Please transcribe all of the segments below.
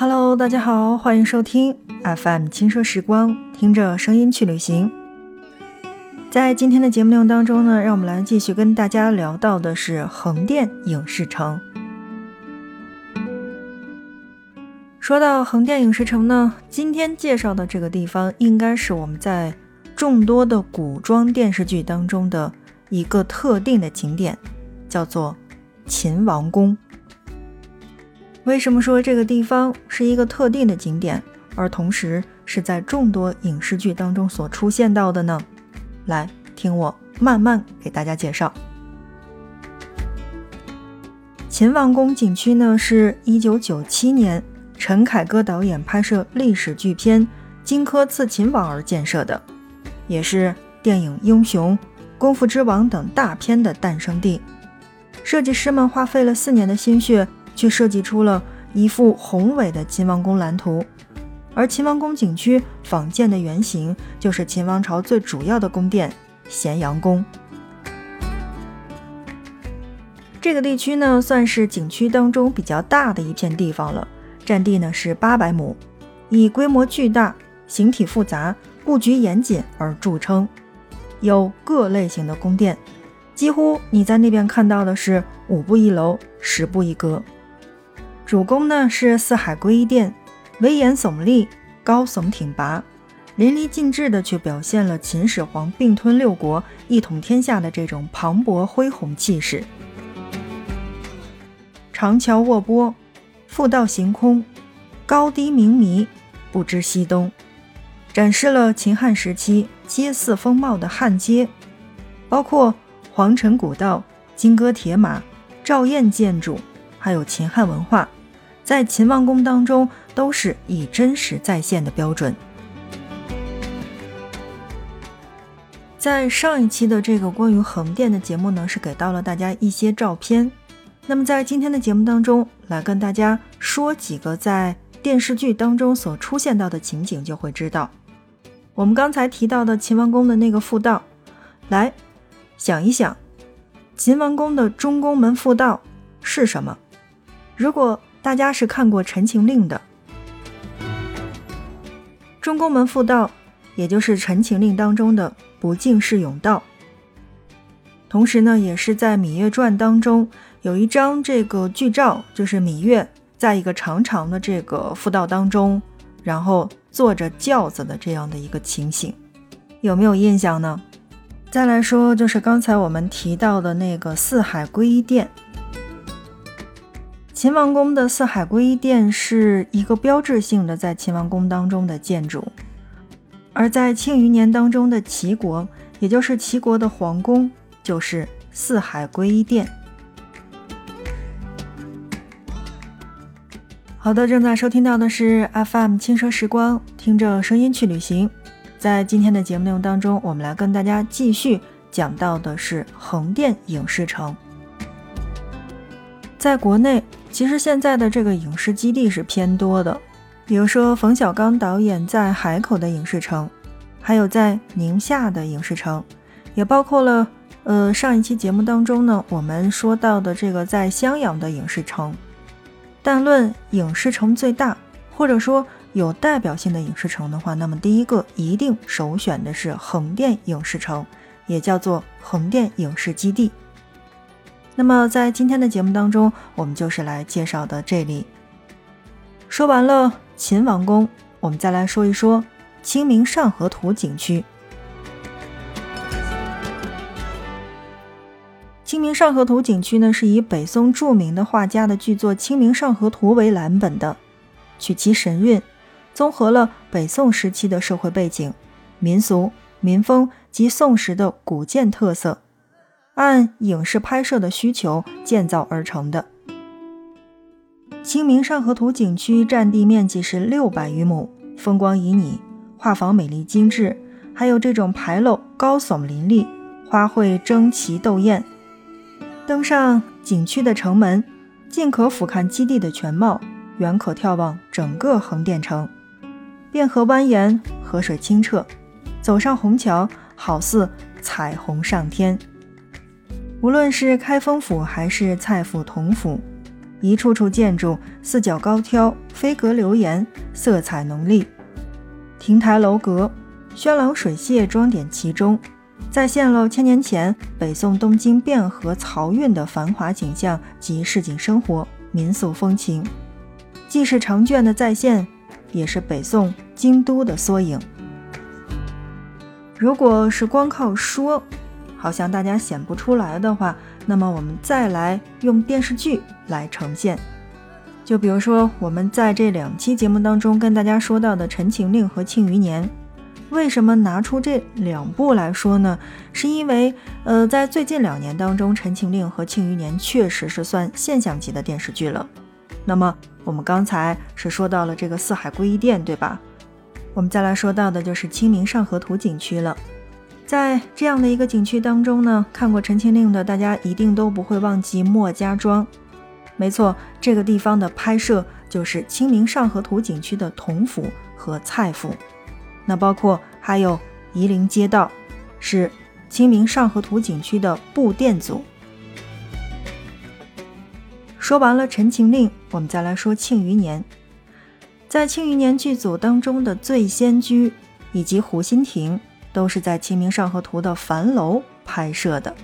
Hello，大家好，欢迎收听 FM 轻奢时光，听着声音去旅行。在今天的节目内容当中呢，让我们来继续跟大家聊到的是横店影视城。说到横店影视城呢，今天介绍的这个地方应该是我们在众多的古装电视剧当中的一个特定的景点，叫做秦王宫。为什么说这个地方是一个特定的景点，而同时是在众多影视剧当中所出现到的呢？来听我慢慢给大家介绍。秦王宫景区呢，是一九九七年陈凯歌导演拍摄历史巨片《荆轲刺秦王》而建设的，也是电影《英雄》《功夫之王》等大片的诞生地。设计师们花费了四年的心血。却设计出了一幅宏伟的秦王宫蓝图，而秦王宫景区仿建的原型就是秦王朝最主要的宫殿咸阳宫。这个地区呢，算是景区当中比较大的一片地方了，占地呢是八百亩，以规模巨大、形体复杂、布局严谨而著称，有各类型的宫殿，几乎你在那边看到的是五步一楼、十步一阁。主宫呢是四海归一殿，威严耸立，高耸挺拔，淋漓尽致的却表现了秦始皇并吞六国、一统天下的这种磅礴恢宏气势。长桥卧波，复道行空，高低明迷，不知西东，展示了秦汉时期街肆风貌的汉街，包括皇城古道、金戈铁马、赵燕建筑，还有秦汉文化。在秦王宫当中，都是以真实再现的标准。在上一期的这个关于横店的节目呢，是给到了大家一些照片。那么在今天的节目当中，来跟大家说几个在电视剧当中所出现到的情景，就会知道，我们刚才提到的秦王宫的那个复道，来想一想，秦王宫的中宫门复道是什么？如果大家是看过《陈情令》的，中宫门复道，也就是《陈情令》当中的不敬世甬道。同时呢，也是在《芈月传》当中有一张这个剧照，就是芈月在一个长长的这个复道当中，然后坐着轿子的这样的一个情形，有没有印象呢？再来说，就是刚才我们提到的那个四海归一殿。秦王宫的四海归一殿是一个标志性的在秦王宫当中的建筑，而在庆余年当中的齐国，也就是齐国的皇宫，就是四海归一殿。好的，正在收听到的是 FM 轻奢时光，听着声音去旅行。在今天的节目内容当中，我们来跟大家继续讲到的是横店影视城，在国内。其实现在的这个影视基地是偏多的，比如说冯小刚导演在海口的影视城，还有在宁夏的影视城，也包括了呃上一期节目当中呢我们说到的这个在襄阳的影视城。但论影视城最大或者说有代表性的影视城的话，那么第一个一定首选的是横店影视城，也叫做横店影视基地。那么在今天的节目当中，我们就是来介绍的这里。说完了秦王宫，我们再来说一说清明上河图景区。清明上河图景区呢，是以北宋著名的画家的巨作《清明上河图》为蓝本的，取其神韵，综合了北宋时期的社会背景、民俗、民风及宋时的古建特色。按影视拍摄的需求建造而成的。清明上河图景区占地面积是六百余亩，风光旖旎，画舫美丽精致，还有这种牌楼高耸林立，花卉争奇斗艳。登上景区的城门，尽可俯瞰基地的全貌，远可眺望整个横店城。汴河蜿蜒，河水清澈，走上虹桥，好似彩虹上天。无论是开封府还是蔡府、同府，一处处建筑四角高挑，飞阁流檐，色彩浓丽，亭台楼阁、轩廊水榭装点其中，再现了千年前北宋东京汴河漕运的繁华景象及市井生活、民俗风情，既是长卷的再现，也是北宋京都的缩影。如果是光靠说，好像大家显不出来的话，那么我们再来用电视剧来呈现。就比如说，我们在这两期节目当中跟大家说到的《陈情令》和《庆余年》，为什么拿出这两部来说呢？是因为，呃，在最近两年当中，《陈情令》和《庆余年》确实是算现象级的电视剧了。那么，我们刚才是说到了这个四海归一殿，对吧？我们再来说到的就是清明上河图景区了，在这样的一个景区当中呢，看过《陈情令》的大家一定都不会忘记莫家庄。没错，这个地方的拍摄就是清明上河图景区的同府和蔡府。那包括还有夷陵街道，是清明上河图景区的布店组。说完了《陈情令》，我们再来说《庆余年》。在《庆余年》剧组当中的醉仙居以及湖心亭，都是在《清明上河图》的樊楼拍摄的。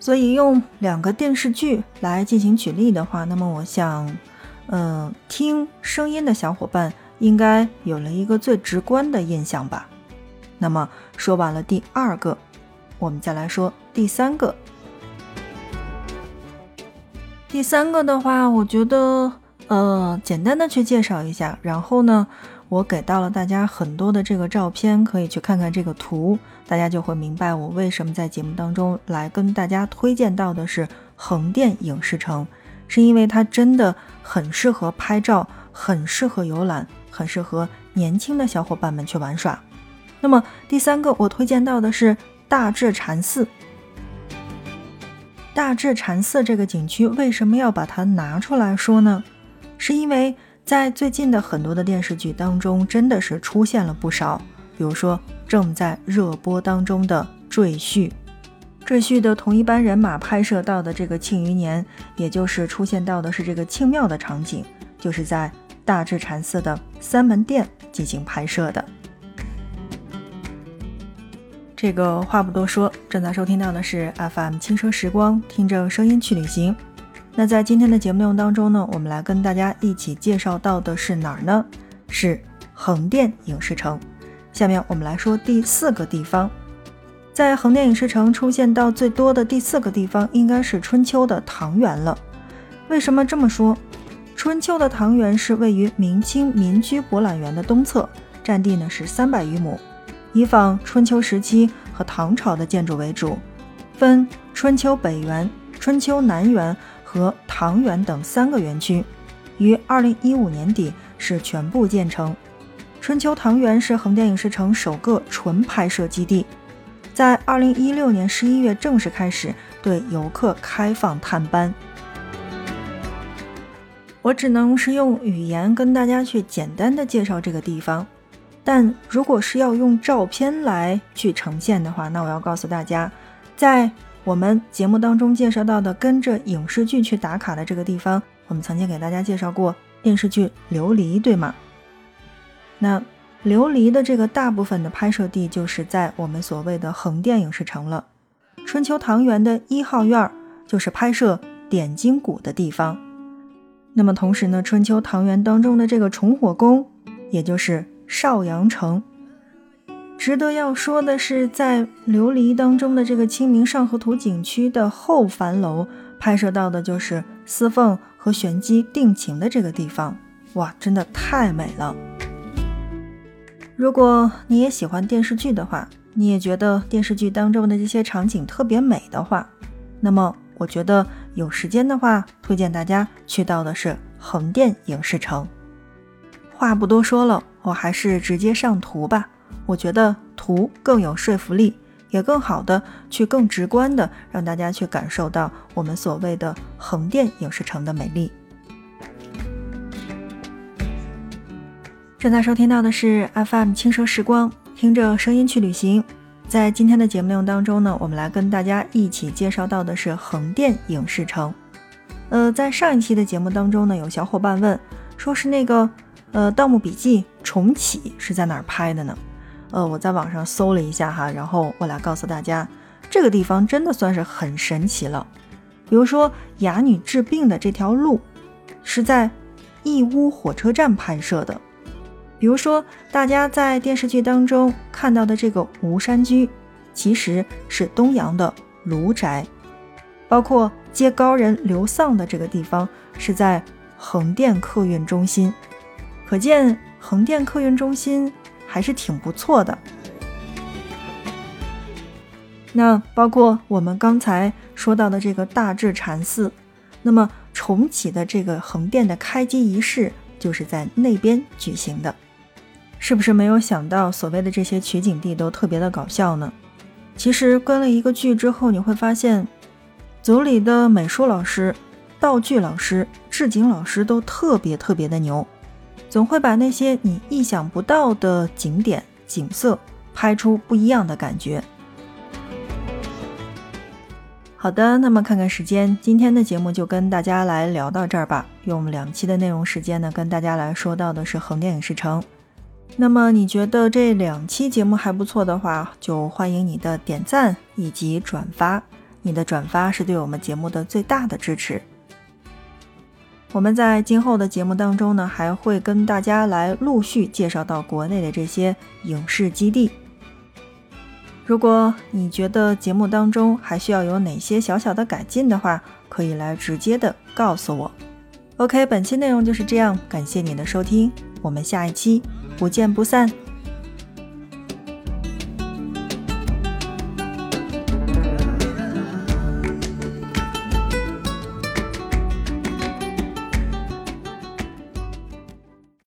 所以用两个电视剧来进行举例的话，那么我想，嗯，听声音的小伙伴应该有了一个最直观的印象吧。那么说完了第二个，我们再来说第三个。第三个的话，我觉得。呃，简单的去介绍一下，然后呢，我给到了大家很多的这个照片，可以去看看这个图，大家就会明白我为什么在节目当中来跟大家推荐到的是横店影视城，是因为它真的很适合拍照，很适合游览，很适合年轻的小伙伴们去玩耍。那么第三个我推荐到的是大智禅寺。大智禅寺这个景区为什么要把它拿出来说呢？是因为在最近的很多的电视剧当中，真的是出现了不少，比如说正在热播当中的《赘婿》，《赘婿》的同一班人马拍摄到的这个庆余年，也就是出现到的是这个庆庙的场景，就是在大智禅寺的三门殿进行拍摄的。这个话不多说，正在收听到的是 FM 轻奢时光，听着声音去旅行。那在今天的节目内容当中呢，我们来跟大家一起介绍到的是哪儿呢？是横店影视城。下面我们来说第四个地方，在横店影视城出现到最多的第四个地方，应该是春秋的唐园了。为什么这么说？春秋的唐园是位于明清民居博览园的东侧，占地呢是三百余亩，以仿春秋时期和唐朝的建筑为主，分春秋北园、春秋南园。和唐园等三个园区，于二零一五年底是全部建成。春秋唐园是横店影视城首个纯拍摄基地，在二零一六年十一月正式开始对游客开放探班。我只能是用语言跟大家去简单的介绍这个地方，但如果是要用照片来去呈现的话，那我要告诉大家，在。我们节目当中介绍到的跟着影视剧去打卡的这个地方，我们曾经给大家介绍过电视剧《琉璃》，对吗？那《琉璃》的这个大部分的拍摄地就是在我们所谓的横店影视城了。春秋唐园的一号院就是拍摄点睛谷的地方。那么同时呢，春秋唐园当中的这个重火宫，也就是邵阳城。值得要说的是，在琉璃当中的这个《清明上河图》景区的后樊楼拍摄到的就是司凤和玄机定情的这个地方，哇，真的太美了！如果你也喜欢电视剧的话，你也觉得电视剧当中的这些场景特别美的话，那么我觉得有时间的话，推荐大家去到的是横店影视城。话不多说了，我还是直接上图吧。我觉得图更有说服力，也更好的去更直观的让大家去感受到我们所谓的横店影视城的美丽。正在收听到的是 FM 轻奢时光，听着声音去旅行。在今天的节目内容当中呢，我们来跟大家一起介绍到的是横店影视城。呃，在上一期的节目当中呢，有小伙伴问，说是那个呃《盗墓笔记》重启是在哪儿拍的呢？呃，我在网上搜了一下哈，然后我来告诉大家，这个地方真的算是很神奇了。比如说哑女治病的这条路是在义乌火车站拍摄的，比如说大家在电视剧当中看到的这个吴山居，其实是东阳的卢宅，包括。接高人刘丧的这个地方是在横店客运中心，可见横店客运中心还是挺不错的。那包括我们刚才说到的这个大智禅寺，那么重启的这个横店的开机仪式就是在那边举行的，是不是没有想到所谓的这些取景地都特别的搞笑呢？其实跟了一个剧之后，你会发现。组里的美术老师、道具老师、置景老师都特别特别的牛，总会把那些你意想不到的景点、景色拍出不一样的感觉。好的，那么看看时间，今天的节目就跟大家来聊到这儿吧。用两期的内容时间呢，跟大家来说到的是横店影视城。那么你觉得这两期节目还不错的话，就欢迎你的点赞以及转发。你的转发是对我们节目的最大的支持。我们在今后的节目当中呢，还会跟大家来陆续介绍到国内的这些影视基地。如果你觉得节目当中还需要有哪些小小的改进的话，可以来直接的告诉我。OK，本期内容就是这样，感谢你的收听，我们下一期不见不散。